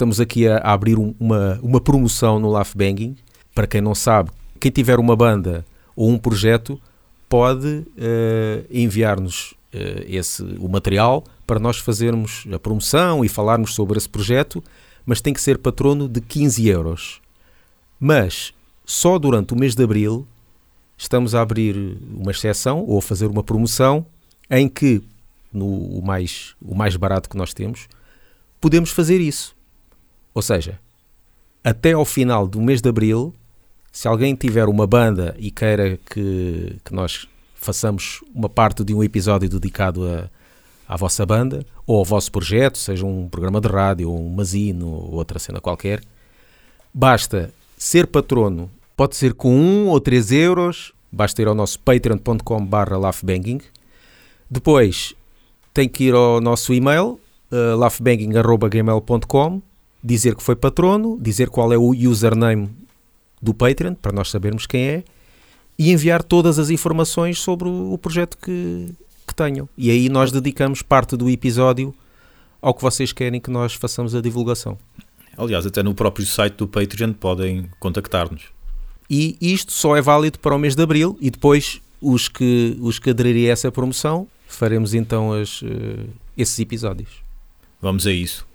estamos aqui a, abrir um, uma, uma promoção no Laugh Banging. Para quem não sabe, quem tiver uma banda ou um projeto pode uh, enviar-nos uh, esse o material para nós fazermos a promoção e falarmos sobre esse projeto, mas tem que ser patrono de 15 euros. Mas só durante o mês de abril estamos a abrir uma exceção ou a fazer uma promoção em que, no o mais, o mais barato que nós temos, podemos fazer isso. Ou seja, até ao final do mês de abril, se alguém tiver uma banda e queira que, que nós façamos uma parte de um episódio dedicado a, à vossa banda ou ao vosso projeto, seja um programa de rádio, um mazino ou outra cena qualquer, basta ser patrono. Pode ser com 1 um ou 3 euros, basta ir ao nosso patreon.com.br laughbanging. Depois tem que ir ao nosso e-mail, uh, laughbanging.gmail.com, dizer que foi patrono, dizer qual é o username do Patreon, para nós sabermos quem é, e enviar todas as informações sobre o projeto que, que tenham. E aí nós dedicamos parte do episódio ao que vocês querem que nós façamos a divulgação. Aliás, até no próprio site do Patreon podem contactar-nos. E isto só é válido para o mês de Abril e depois os que, os que aderirem a essa promoção faremos então as, uh, esses episódios. Vamos a isso.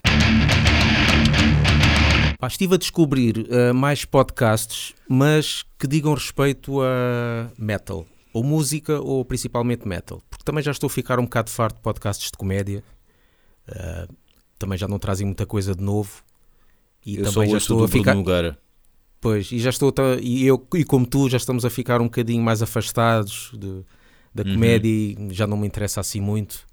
Pá, estive a descobrir uh, mais podcasts, mas que digam respeito a metal, ou música, ou principalmente metal, porque também já estou a ficar um bocado farto de podcasts de comédia, uh, também já não trazem muita coisa de novo, e eu também já estou a ficar. Nogueira. Pois, e já estou e eu e como tu já estamos a ficar um bocadinho mais afastados de, da uhum. comédia e já não me interessa assim muito.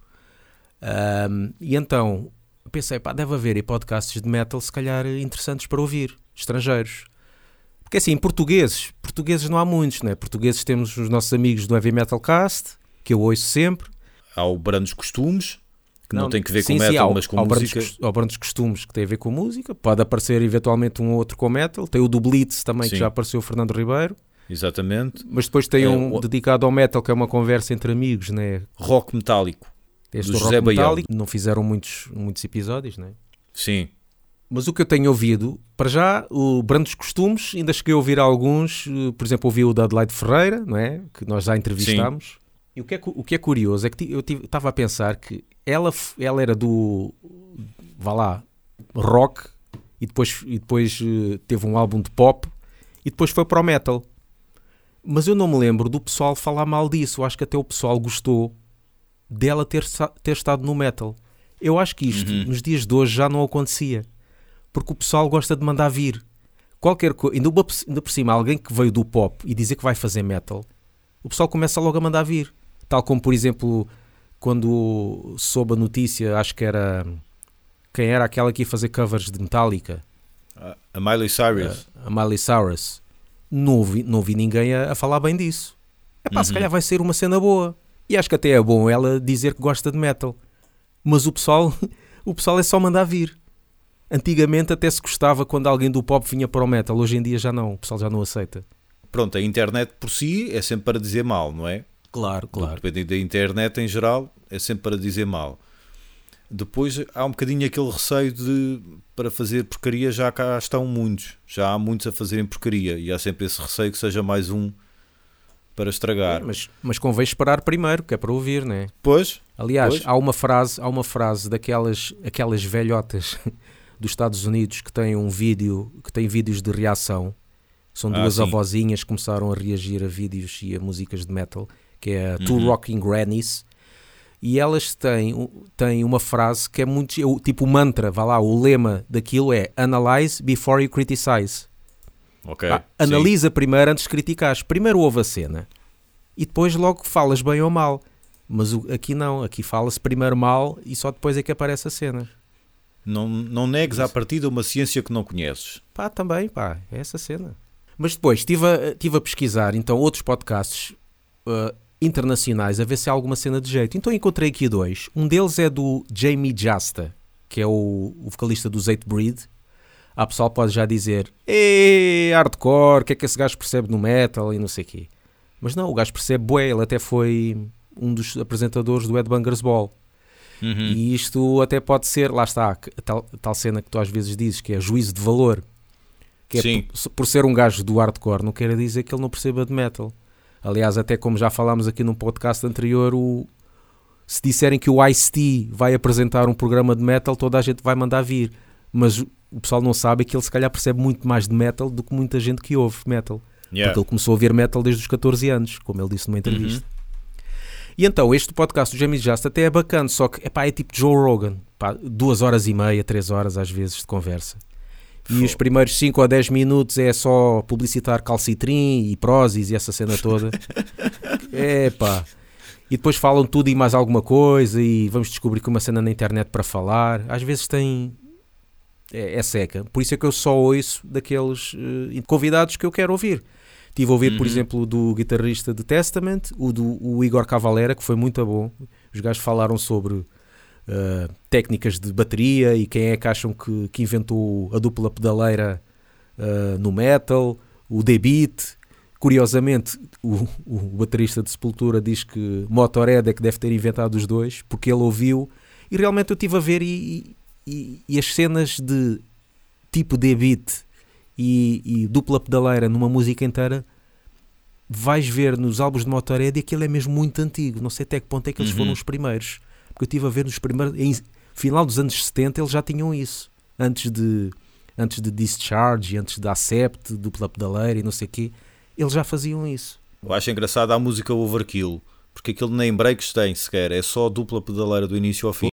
Um, e então pensei, pá, deve haver aí podcasts de metal se calhar interessantes para ouvir, estrangeiros. Porque assim, portugueses, portugueses não há muitos, né? Portugueses temos os nossos amigos do Heavy Metal Cast, que eu ouço sempre. Há o Brandos Costumes, que não, não tem que ver sim, com sim, metal, mas com ao música. Brandos, ao Brandos Costumes, que tem a ver com música. Pode aparecer eventualmente um outro com metal. Tem o do Blitz também, sim. que já apareceu o Fernando Ribeiro. Exatamente. Mas depois tem é, um o... dedicado ao metal, que é uma conversa entre amigos, né? Rock metálico. Este do José Metálico, não fizeram muitos, muitos episódios, né? Sim. Mas o que eu tenho ouvido, para já, o Brandos Costumes, ainda cheguei a ouvir alguns, eh, por exemplo, ouvi o da Adelaide Ferreira, não é? Que nós já entrevistámos. Sim. E o que, é, o que é curioso é que eu estava a pensar que ela, ela era do, vá lá, rock, e depois, e depois eh, teve um álbum de pop, e depois foi para o metal. Mas eu não me lembro do pessoal falar mal disso. Eu acho que até o pessoal gostou dela ter, ter estado no metal. Eu acho que isto, uhum. nos dias de hoje, já não acontecia. Porque o pessoal gosta de mandar vir. Qualquer coisa, ainda, ainda por cima, alguém que veio do pop e dizer que vai fazer metal, o pessoal começa logo a mandar vir. Tal como, por exemplo, quando soube a notícia, acho que era. Quem era aquela que ia fazer covers de Metallica? a Miley Cyrus. a Miley Cyrus. Não ouvi, não ouvi ninguém a, a falar bem disso. É pá, uhum. se calhar vai ser uma cena boa. E acho que até é bom ela dizer que gosta de metal. Mas o pessoal, o pessoal é só mandar vir. Antigamente até se gostava quando alguém do pop vinha para o metal. Hoje em dia já não. O pessoal já não aceita. Pronto, a internet por si é sempre para dizer mal, não é? Claro, claro. Dependendo da internet em geral, é sempre para dizer mal. Depois há um bocadinho aquele receio de para fazer porcaria já cá estão muitos. Já há muitos a fazerem porcaria e há sempre esse receio que seja mais um para estragar. É, mas, mas convém esperar primeiro, que é para ouvir, não é? Pois. Aliás, pois. há uma frase, há uma frase daquelas aquelas velhotas dos Estados Unidos que têm um vídeo, que têm vídeos de reação. São ah, duas ah, avózinhas que começaram a reagir a vídeos e a músicas de metal, que é uhum. Two Rocking Grannies. E elas têm, têm uma frase que é muito tipo o mantra, vá lá, o lema daquilo é Analyze before you criticize. Okay, Pá, analisa primeiro antes de criticares. Primeiro ouve a cena e depois logo falas bem ou mal. Mas o, aqui não, aqui fala-se primeiro mal e só depois é que aparece a cena. Não, não negues à partida uma ciência que não conheces. Pá, também, pá, é essa cena. Mas depois estive a, estive a pesquisar então outros podcasts uh, internacionais a ver se há alguma cena de jeito. Então encontrei aqui dois. Um deles é do Jamie Jasta, que é o, o vocalista do Eight Breed, a pessoal pode já dizer Ei, hardcore, o que é que esse gajo percebe no metal e não sei o quê. Mas não, o gajo percebe bué, ele até foi um dos apresentadores do Ed Bangers Ball. Uhum. E isto até pode ser, lá está, tal, tal cena que tu às vezes dizes, que é juízo de valor. Que é Sim. por, por ser um gajo do hardcore, não quer dizer que ele não perceba de metal. Aliás, até como já falámos aqui num podcast anterior, o, se disserem que o Ice-T vai apresentar um programa de metal, toda a gente vai mandar vir. Mas o pessoal não sabe é que ele se calhar percebe muito mais de metal do que muita gente que ouve metal. Yeah. Porque ele começou a ver metal desde os 14 anos, como ele disse numa entrevista. E então, este podcast do James Just até é bacana, só que epá, é tipo Joe Rogan, pá, duas horas e meia, três horas às vezes de conversa. E Fo- os primeiros 5 ou 10 minutos é só publicitar calcitrim e Prozis e essa cena toda. é pá. E depois falam tudo e mais alguma coisa e vamos descobrir que uma cena na internet para falar. Às vezes tem. É, é seca. Por isso é que eu só ouço daqueles eh, convidados que eu quero ouvir. Estive a ouvir, por Uhum. exemplo, o do guitarrista de Testament, o do o Igor Cavalera, que foi muito bom. Os gajos falaram sobre eh, técnicas de bateria e quem é que acham que, que inventou a dupla pedaleira eh, no metal, o D-Beat. Curiosamente, o, o baterista de Sepultura diz que Motorhead é que deve ter inventado os dois, porque ele ouviu e realmente eu estive a ver e, e- e as cenas de tipo D-Beat e, e dupla pedaleira numa música inteira vais ver nos álbuns de Motorhead e aquilo é mesmo muito antigo. Não sei até que ponto é que eles Uhum. foram os primeiros. Porque eu estive a ver nos primeiros. Em final dos anos 70 eles já tinham isso. Antes de, antes de Discharge, antes da Accept, dupla pedaleira e não sei o quê. Eles já faziam isso. Eu acho engraçado a música Overkill, porque aquilo nem breaks tem sequer, é só dupla pedaleira do início ao fim.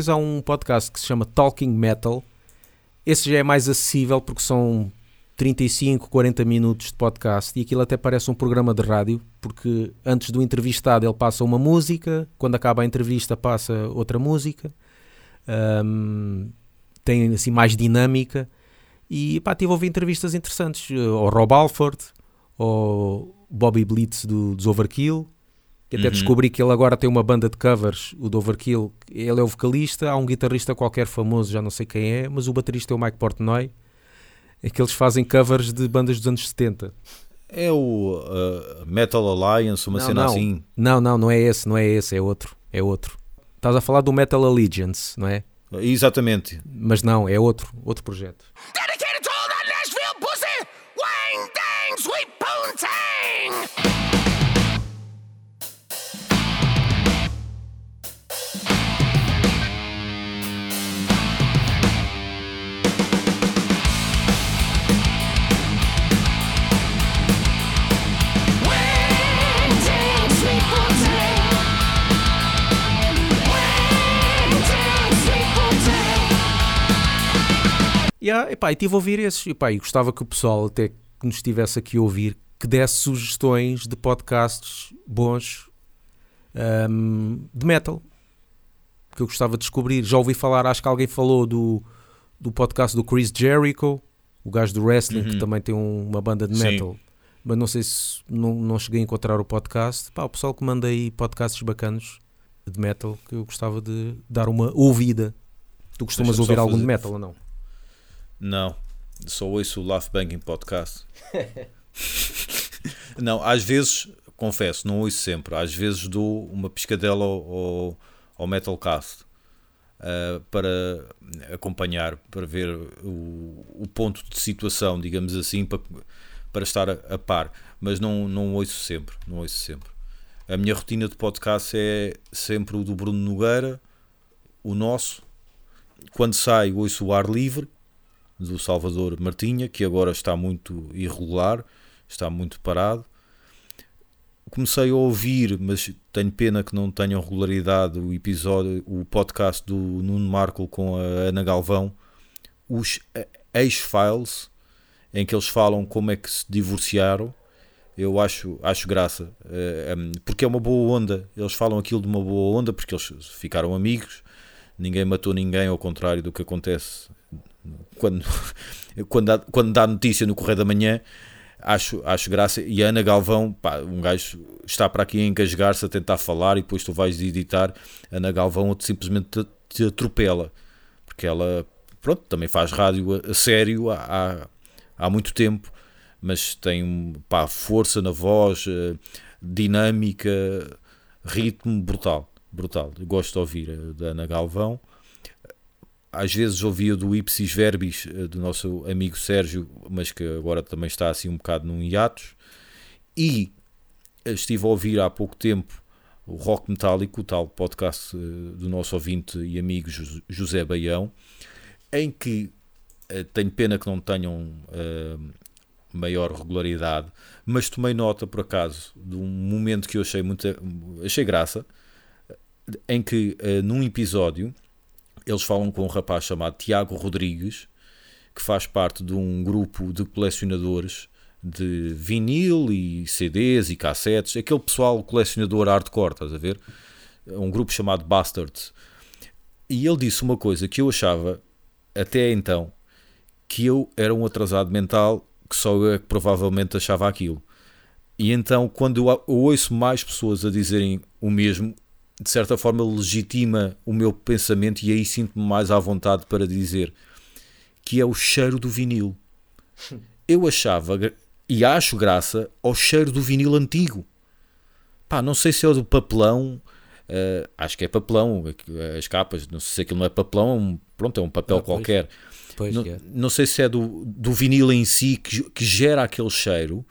Depois há um podcast que se chama Talking Metal. Esse já é mais acessível porque são 35, 40 minutos de podcast e aquilo até parece um programa de rádio, porque antes do entrevistado ele passa uma música, quando acaba a entrevista passa outra música, Ahm, tem assim mais dinâmica e pá, tive a ouvir entrevistas interessantes eh, ao Rob Alford, ao Bobby Blitz do, dos Overkill, que até Uhum. descobri que ele agora tem uma banda de covers, o do Overkill. Ele é o vocalista, há um guitarrista qualquer famoso, já não sei quem é, mas o baterista é o Mike Portnoy. É que eles fazem covers de bandas dos anos 70. É o uh, Metal Alliance, uma Não, cena não. assim. Não, não, não é esse, não é esse, é outro, é outro. Estás a falar do Metal Allegiance, não é? Exatamente. Mas não, é outro, outro projeto. E ah, epá, e tive a ouvir esses. Epá, e gostava que o pessoal, até que nos estivesse aqui a ouvir, que desse sugestões de podcasts bons ahm, de metal. Que eu gostava de descobrir. Já ouvi falar, acho que alguém falou do, do podcast do Chris Jericho, o gajo do wrestling, que Uhum. também tem um- uma banda de Sim. metal. Mas não sei se não, não cheguei a encontrar o podcast. Pá, o pessoal que manda aí podcasts bacanos de metal que eu gostava de dar uma ouvida. Tu costumas ouvir algum de fazer- metal ou não? Não, só ouço o Laugh Banking Podcast. não, às vezes, confesso, não ouço sempre. Às vezes dou uma piscadela ao, ao, Metalcast ah, para acompanhar, para ver o, o ponto de situação, digamos assim, para, para estar a, a par. Mas não, não ouço sempre, não ouço sempre. A minha rotina de podcast é sempre o do Bruno Nogueira, o nosso quando sai, ouço o ar livre do Salvador Martinha, que agora está muito irregular, está muito parado. Comecei a ouvir, mas tenho pena que não tenham regularidade o episódio, o podcast do Nuno Marco com a Ana Galvão, os Ex-Files, em que eles falam como é que se divorciaram. Eu acho, acho graça, eh, em, porque é uma boa onda. Eles falam aquilo de uma boa onda porque eles ficaram amigos, ninguém matou ninguém, ao contrário do que acontece quando, quando, dá, quando dá notícia no Correio da Manhã. Acho, acho graça. E a Ana Galvão, pá, um gajo está para aqui a engasgar-se, a tentar falar, e depois tu vais editar. Ana Galvão simplesmente te, atropela, porque ela, pronto, também faz rádio a, a sério há, há, há muito tempo, mas tem pá, força na voz, eh, dinâmica, ritmo brutal. Brutal. Gosto de ouvir a da Ana Galvão às vezes ouvia do Ipsis Verbis eh, do nosso amigo Sérgio, mas que agora também está assim um bocado num hiatus. E eh, estive a ouvir há pouco tempo o Rock Metálico, o tal podcast eh, do nosso ouvinte e amigo José Baião, em que tenho pena que não tenham uh, maior regularidade, mas tomei nota por acaso de um momento que eu achei muito achei graça, em que uh, num episódio eles falam com um rapaz chamado Tiago Rodrigues, que faz parte de um grupo de colecionadores de vinil e CDs e cassetes, aquele pessoal colecionador hardcore, estás a ver? Um grupo chamado Bastards. E ele disse uma coisa que eu achava, até então, que eu era um atrasado mental, que só eu é que provavelmente achava aquilo. E então, quando eu ouço mais pessoas a dizerem o mesmo, de certa forma legitima o meu pensamento e aí sinto-me mais à vontade para dizer que é o cheiro do vinil. Eu achava e acho graça ao cheiro do vinil antigo. Pá, não sei se é o do papelão, uh, acho que é papelão, as capas, não sei se aquilo não é papelão, pronto, é um papel ah, pois, qualquer. Pois não, é. não, sei se é do, do vinil em si que, que gera aquele cheiro,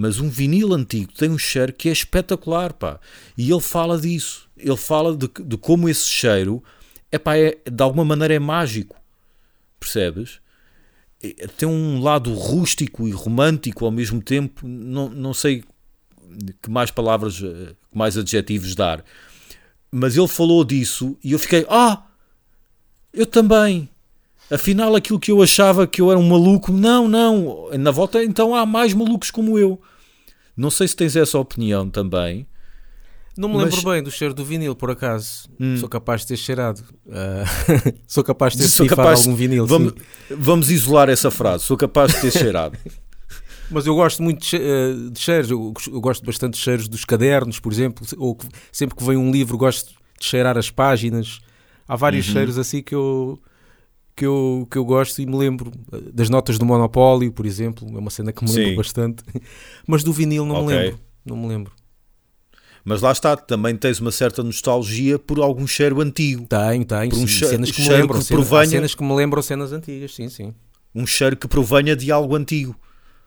mas um vinil antigo tem um cheiro que é espetacular, pá. E ele fala disso ele fala de, de como esse cheiro epá, é, de alguma maneira é mágico, percebes? Tem um lado rústico e romântico ao mesmo tempo, não, não sei que mais palavras, que mais adjetivos dar, mas ele falou disso e eu fiquei, ah, eu também. Afinal, aquilo que eu achava que eu era um maluco, não, não. Na volta, então há mais malucos como eu. Não sei se tens essa opinião também. Não me lembro bem do cheiro do vinil, por acaso. Hum. Sou capaz de ter cheirado. Uh, sou capaz de ter sou algum vinil. Vamos, vamos, isolar essa frase. Sou capaz de ter cheirado. Mas eu gosto muito de, de cheiros. Eu, eu, gosto bastante de cheiros dos cadernos, por exemplo. Ou sempre que vem um livro, gosto de cheirar as páginas. Há vários uhum. cheiros assim que eu, que, eu, que eu gosto e me lembro. Das notas do Monopólio, por exemplo. É uma cena que me lembro Sim. bastante. Mas do vinil não okay. me lembro. Não me lembro. Mas lá está, também tens uma certa nostalgia por algum cheiro antigo. Tenho, tenho. Por um cheiro, cenas que me lembram. Que cenas, provenha, cenas que me lembram cenas antigas, sim, sim. Um cheiro que provenha de algo antigo.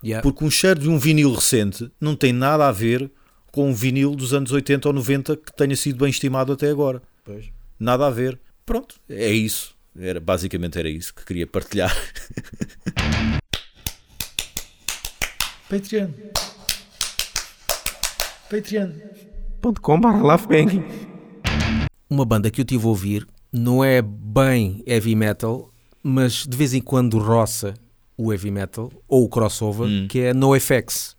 Yeah. Porque um cheiro de um vinil recente não tem nada a ver com um vinil dos anos 80 ou 90 que tenha sido bem estimado até agora. Pois. Nada a ver. Pronto, é isso. Era, basicamente era isso que queria partilhar. Patreon. Patreon patreon.com.br Uma banda que eu tive a ouvir não é bem heavy metal, mas de vez em quando roça o heavy metal ou o crossover, hum. que é NoFX.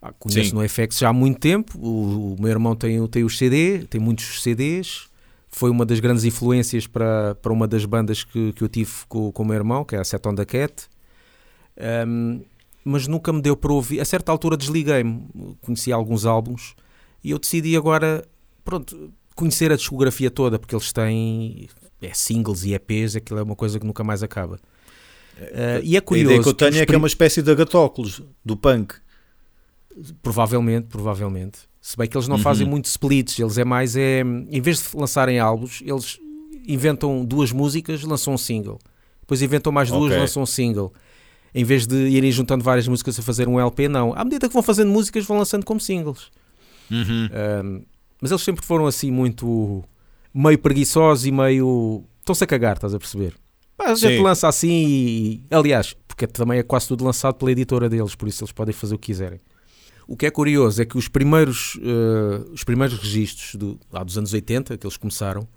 Ah, conheço Sim. NoFX já há muito tempo. O, o, meu irmão tem, tem os CD, tem muitos CDs. Foi uma das grandes influências para, para uma das bandas que, que eu tive com, com o meu irmão, que é a Set on the Cat. Um, mas nunca me deu para ouvir. A certa altura desliguei-me, conheci alguns álbuns e eu decidi agora, pronto, conhecer a discografia toda, porque eles têm é, singles e EPs, aquilo é uma coisa que nunca mais acaba. Uh, e é curioso. A ideia que eu tenho que é que é uma espécie de agatóculos do punk. Provavelmente, provavelmente. Se bem que eles não uhum. fazem muito splits, eles é mais, é, em vez de lançarem álbuns, eles inventam duas músicas, lançam um single. Depois inventam mais duas, okay. lançam um single. Em vez de irem juntando várias músicas a fazer um LP, não. À medida que vão fazendo músicas, vão lançando como singles. Uhum. Um, mas eles sempre foram assim muito meio preguiçosos e meio. estão-se a cagar, estás a perceber? Pá, a gente Sim. lança assim e. Aliás, porque também é quase tudo lançado pela editora deles, por isso eles podem fazer o que quiserem. O que é curioso é que os primeiros, eh, os primeiros registros do, lá dos anos 80, que eles começaram,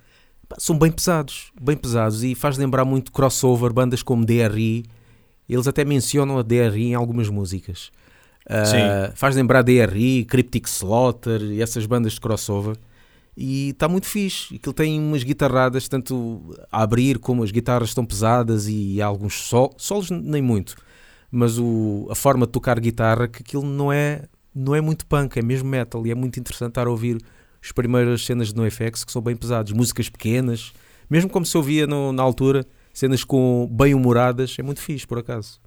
são bem pesados, bem pesados e faz lembrar muito crossover, bandas como DRI. Eles até mencionam a DRI em algumas músicas. Sim. faz lembrar DRI, Cryptic Slaughter e essas bandas de crossover. E está muito fixe. Aquilo tem umas guitarradas, tanto a abrir como as guitarras estão pesadas e há alguns sol, solos, nem muito. Mas o, a forma de tocar guitarra, que aquilo não é, não é muito punk, é mesmo metal. E é muito interessante estar a ouvir as primeiras cenas de NoFX que são bem pesadas, músicas pequenas, mesmo como se ouvia no- na altura, cenas com bem humoradas, é muito fixe por acaso.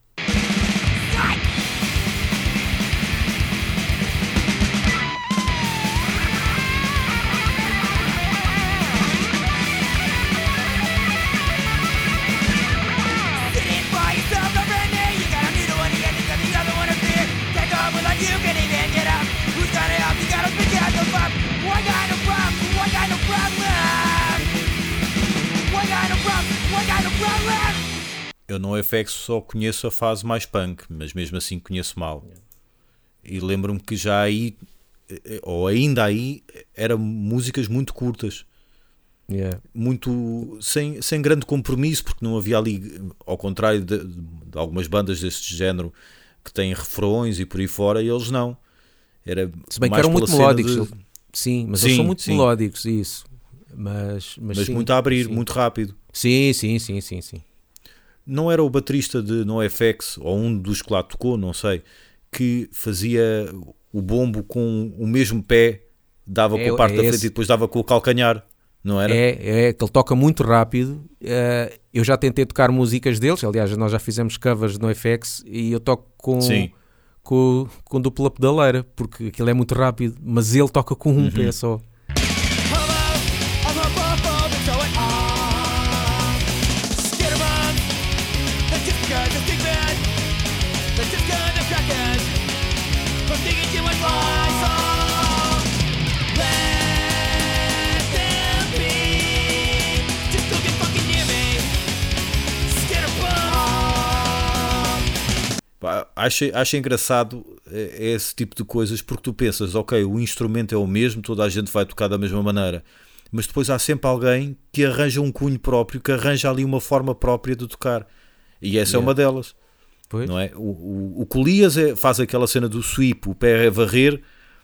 FX só conheço a fase mais punk, mas mesmo assim conheço mal. E lembro-me que já aí, eh, ou ainda aí, eram músicas muito curtas. Yeah. muito sem, sem grande compromisso, porque não havia ali, ao contrário de, de algumas bandas deste género que têm refrões e por aí fora, e eles não. Era Se bem que eram muito melódicos. de- Sim, mas Sim, eles são muito sim. melódicos, isso. Mas, mas, mas sim, muito a abrir, muito rápido. Sim, sim, sim, sim, sim. Não era o baterista de NoFX, ou um dos que lá tocou, não sei, que fazia o bombo com o mesmo pé, dava É- com a parte é da frente esse. e depois dava com o calcanhar, não era? É, é que ele toca muito rápido. Eh, eu já tentei tocar músicas deles, aliás, nós já fizemos covers no FX e eu toco com, Sim. com, com dupla pedaleira, porque aquilo é muito rápido, mas ele toca com um Uhum. pé só. Pá, Acho, acho engraçado eh, esse tipo de coisas porque tu pensas, ok, o instrumento é o mesmo, toda a gente vai tocar da mesma maneira, mas depois há sempre alguém que arranja um cunho próprio, que arranja ali uma forma própria de tocar. E essa é Yeah. uma delas, Pois? não é? O, o, o Colias é, faz aquela cena do sweep, o pé é varrer,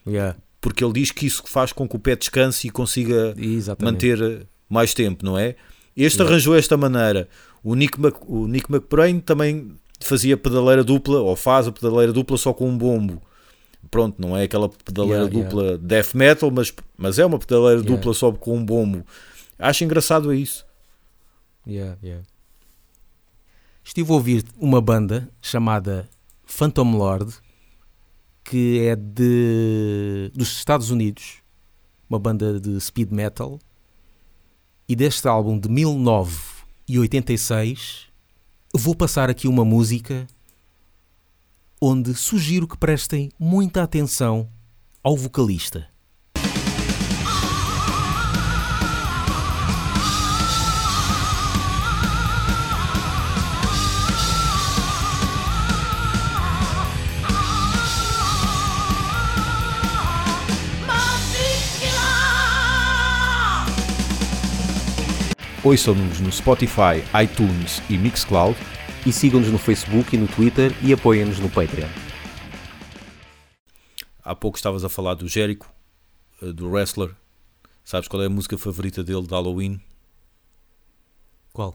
Yeah, porque ele diz que isso faz com que o pé descanse e consiga exatamente. manter eh, mais tempo, não é? Este Yeah. arranjou esta maneira. O Nick, Mc, o Nick McBrain também fazia pedaleira dupla, ou faz a pedaleira dupla só com um bombo. Pronto, não é aquela pedaleira Yeah, dupla death metal, mas, mas é uma pedaleira Yeah. dupla só com um bombo. Acho engraçado isso. Yeah, yeah. Estive a ouvir uma banda chamada Phantom Lord, que é de, dos Estados Unidos, uma banda de speed metal, e deste álbum de 1986 vou passar aqui uma música onde sugiro que prestem muita atenção ao vocalista. Ouçam-nos no Spotify, iTunes e Mixcloud. E sigam-nos no Facebook e no Twitter e apoiem-nos no Patreon. Há pouco estavas a falar do Jericho, eh, do wrestler. Sabes qual é a música favorita dele de Halloween? Qual?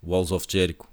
Walls of Jericho.